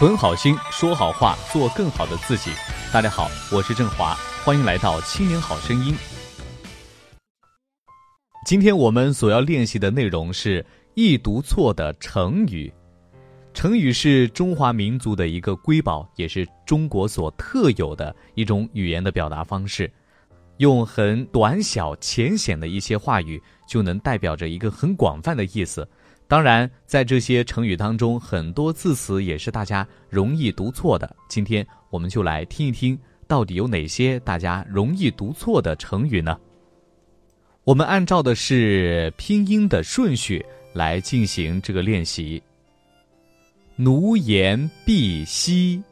存好心，说好话，做更好的自己。大家好，我是郑华，欢迎来到《青年好声音》。今天我们所要练习的内容是易读错的成语。成语是中华民族的一个瑰宝，也是中国所特有的一种语言的表达方式。用很短小浅显的一些话语，就能代表着一个很广泛的意思。当然，在这些成语当中，很多字词也是大家容易读错的。今天我们就来听一听，到底有哪些大家容易读错的成语呢？我们按照的是拼音的顺序来进行这个练习。奴颜婢膝，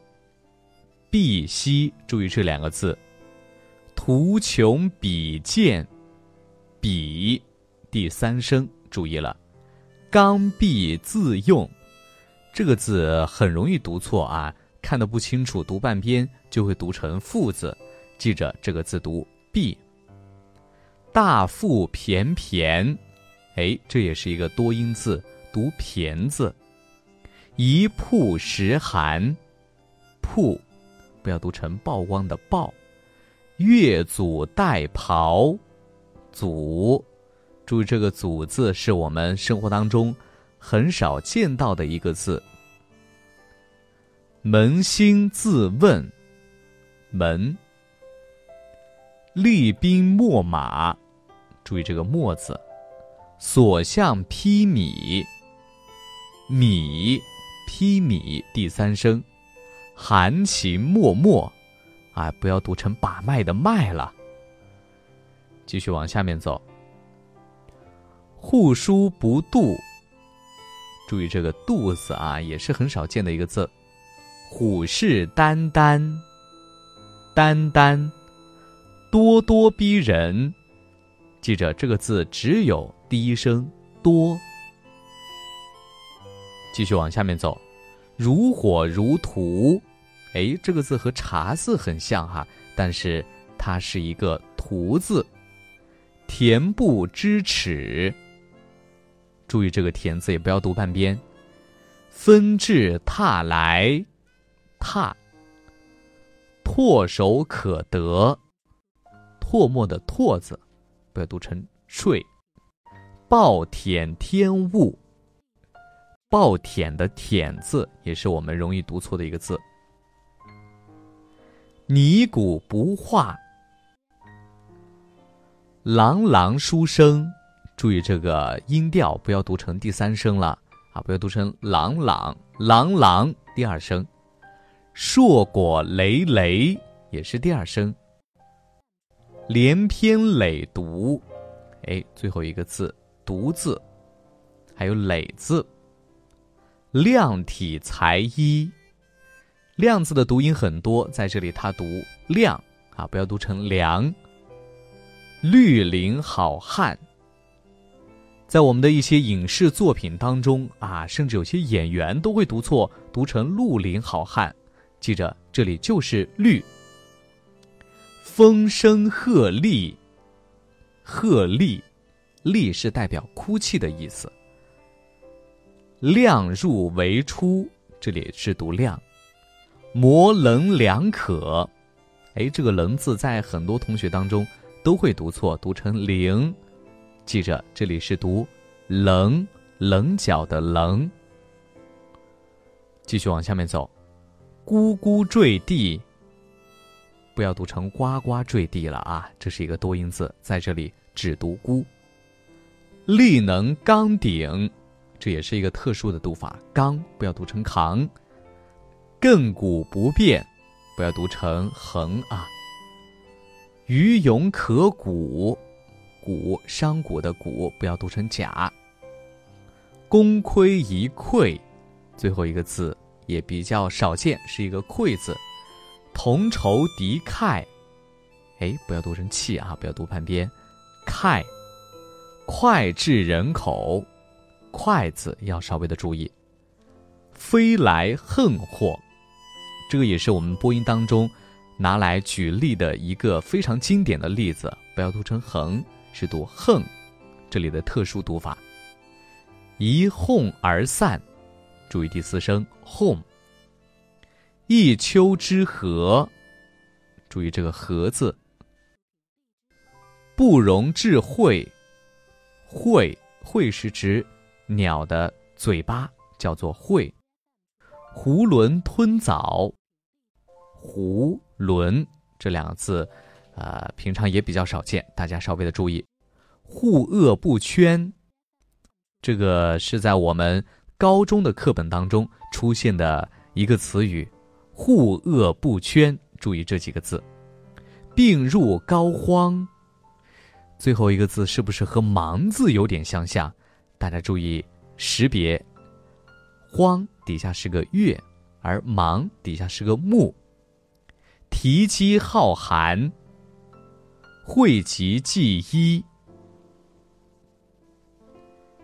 婢膝，注意这两个字。图穷匕见，匕，第三声，注意了。刚愎自用，这个字很容易读错啊！看得不清楚，读半边就会读成“父”字。记着这个字读“敝”。大腹便便，哎，这也是一个多音字，读“便”字。一曝十寒，曝，不要读成曝光的“曝”。越俎代庖，俎。注意这个“祖”字是我们生活当中很少见到的一个字。扪心自问，扪。厉兵秣马，注意这个“秣”字。所向披靡，靡，披靡，第三声。含情脉脉，啊，不要读成把脉的“脉”了。继续往下面走。护书不渡，注意这个“渡”字啊，也是很少见的一个字。虎视眈眈，眈眈，咄咄逼人。记着这个字只有第一声“多”。继续往下面走，如火如荼。哎，这个字和“茶”字很像哈，但是它是一个“荼”字。恬不知耻。注意这个“田”字，也不要读半边。纷至沓来，沓。唾手可得，唾沫的“唾”字，不要读成“睡”。暴殄天物，暴殄的“殄”字也是我们容易读错的一个字。泥古不化，朗朗书声。注意这个音调，不要读成第三声了啊！不要读成朗朗朗朗，第二声。硕果累累也是第二声。连篇累牍，哎，最后一个字独字，还有累字。量体裁衣，量字的读音很多，在这里它读量啊，不要读成凉。绿林好汉。在我们的一些影视作品当中啊，甚至有些演员都会读错，读成“绿林好汉”。记着，这里就是“绿”。风声鹤唳，鹤唳，唳是代表哭泣的意思。量入为出，这里是读量。模棱两可，哎，这个“棱”字在很多同学当中都会读错，读成“零”。记着，这里是读“棱”，棱角的“棱”。继续往下面走，“咕咕坠地”，不要读成“呱呱坠地”了啊，这是一个多音字，在这里只读“咕”。力能刚鼎，这也是一个特殊的读法，“刚”不要读成“扛”。亘古不变，不要读成“横”啊。鱼勇可鼓。骨商贾的骨不要读成甲。功亏一篑，最后一个字也比较少见，是一个溃字。同仇敌忾，哎，不要读成气啊，不要读半边。忾，脍炙人口，脍字要稍微的注意。飞来横祸，这个也是我们播音当中拿来举例的一个非常经典的例子，不要读成横。是读横，这里的特殊读法。一哄而散，注意第四声哄。一丘之貉，注意这个“貉”字。不容置喙，喙喙是指鸟的嘴巴，叫做喙。囫囵吞枣，囫囵这两个字，呃，平常也比较少见，大家稍微的注意。护恶不圈，这个是在我们高中的课本当中出现的一个词语。护恶不圈，注意这几个字。病入膏肓，最后一个字是不是和“盲”字有点相像？大家注意识别。荒底下是个月，而盲底下是个木。提机浩寒，讳疾忌医。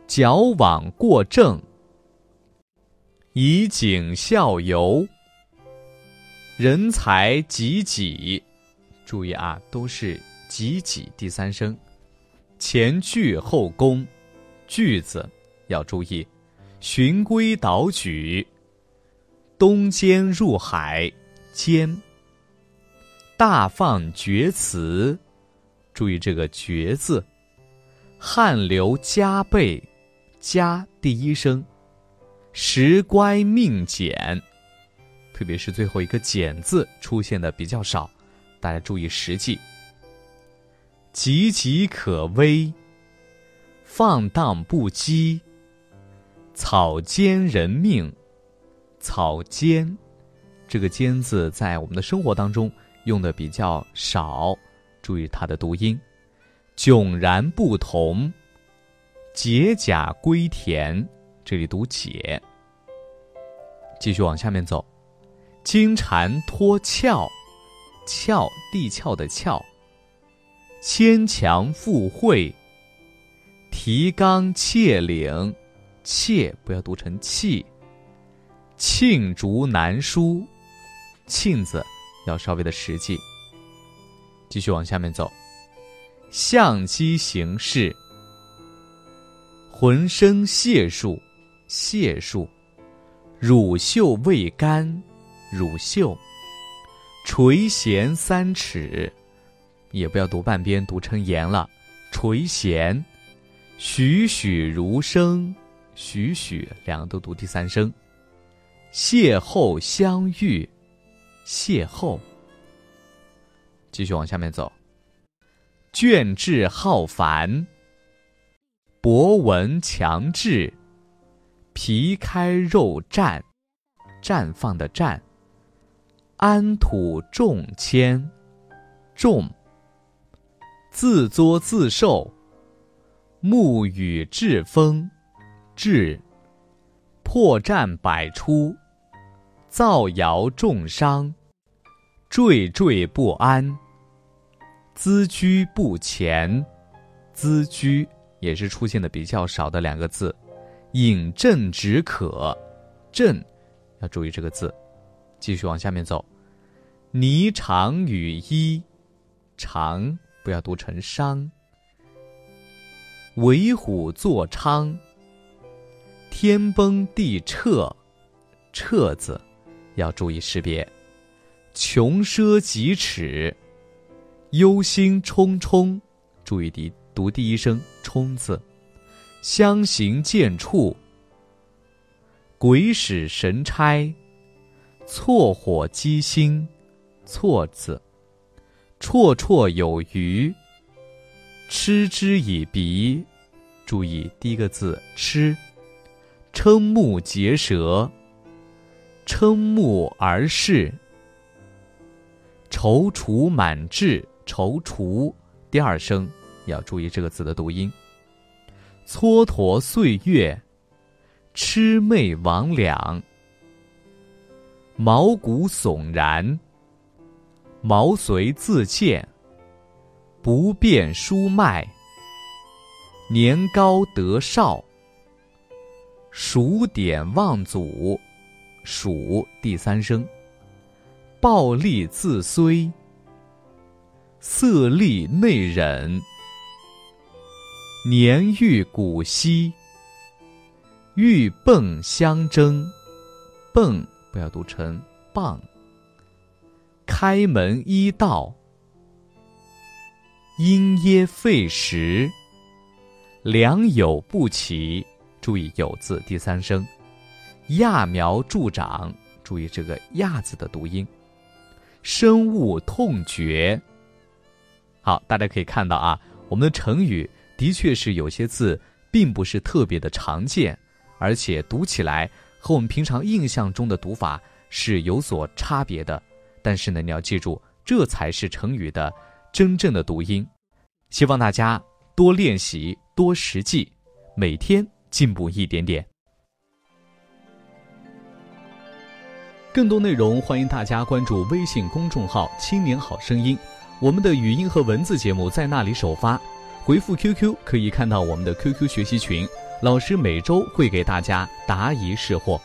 矫枉过正，以儆效尤。人才济己，注意啊，都是济己第三声。前句后宫，句子要注意。循规蹈矩，东间入海，间。大放厥词，注意这个绝字。汗流浃背，浃第一声。时乖命简，特别是最后一个简字出现的比较少，大家注意实际。岌岌可危，放荡不羁。草菅人命，草菅，这个“菅”字在我们的生活当中用的比较少，注意它的读音。迥然不同，解甲归田，这里读解。继续往下面走，金蝉脱壳，壳地壳的壳。牵强附会，提纲挈领。挈不要读成气。罄竹难书，罄字要稍微的实际。继续往下面走，相机行事，浑身解数，解数，乳臭未干，乳臭，垂涎三尺，也不要读半边读成言了，垂涎，栩栩如生。栩栩两个都读第三声，邂逅相遇，邂逅。继续往下面走，卷帙浩繁，博闻强志，皮开肉绽，绽放的绽，安土重迁，重，自作自受，沐雨栉风。至，破绽百出，造谣重伤，惴惴不安，咨居不前，咨居也是出现的比较少的两个字，饮鸩止渴，鸩要注意这个字，继续往下面走，霓裳羽衣，裳不要读成裳，为虎作伥。天崩地彻，彻字要注意识别。穷奢极侈，忧心忡忡，注意第读第一声“忡”字。相形见绌，鬼使神差，错火机心，错字。绰绰有余，嗤之以鼻，注意第一个字“嗤”。瞠目结舌，瞠目而视，踌躇满志，踌躇第二声要注意这个字的读音。蹉跎岁月，魑魅魍魉，毛骨悚然，毛遂自荐，不便书脉，年高德少。数典忘祖，数第三声。暴戾自虽，色厉内荏。年逾古稀，鹬蚌相争。蚌不要读成蚌，开门一道，因噎废食，良莠不齐。注意“有”字第三声，揠苗助长。注意这个“揠”字的读音。深恶痛绝。好，大家可以看到啊，我们的成语的确是有些字并不是特别的常见，而且读起来和我们平常印象中的读法是有所差别的。但是呢，你要记住，这才是成语的真正的读音。希望大家多练习，多实际，每天进步一点点。更多内容，欢迎大家关注微信公众号“青年好声音”。我们的语音和文字节目在那里首发，回复 QQ 可以看到我们的 QQ 学习群，老师每周会给大家答疑释惑。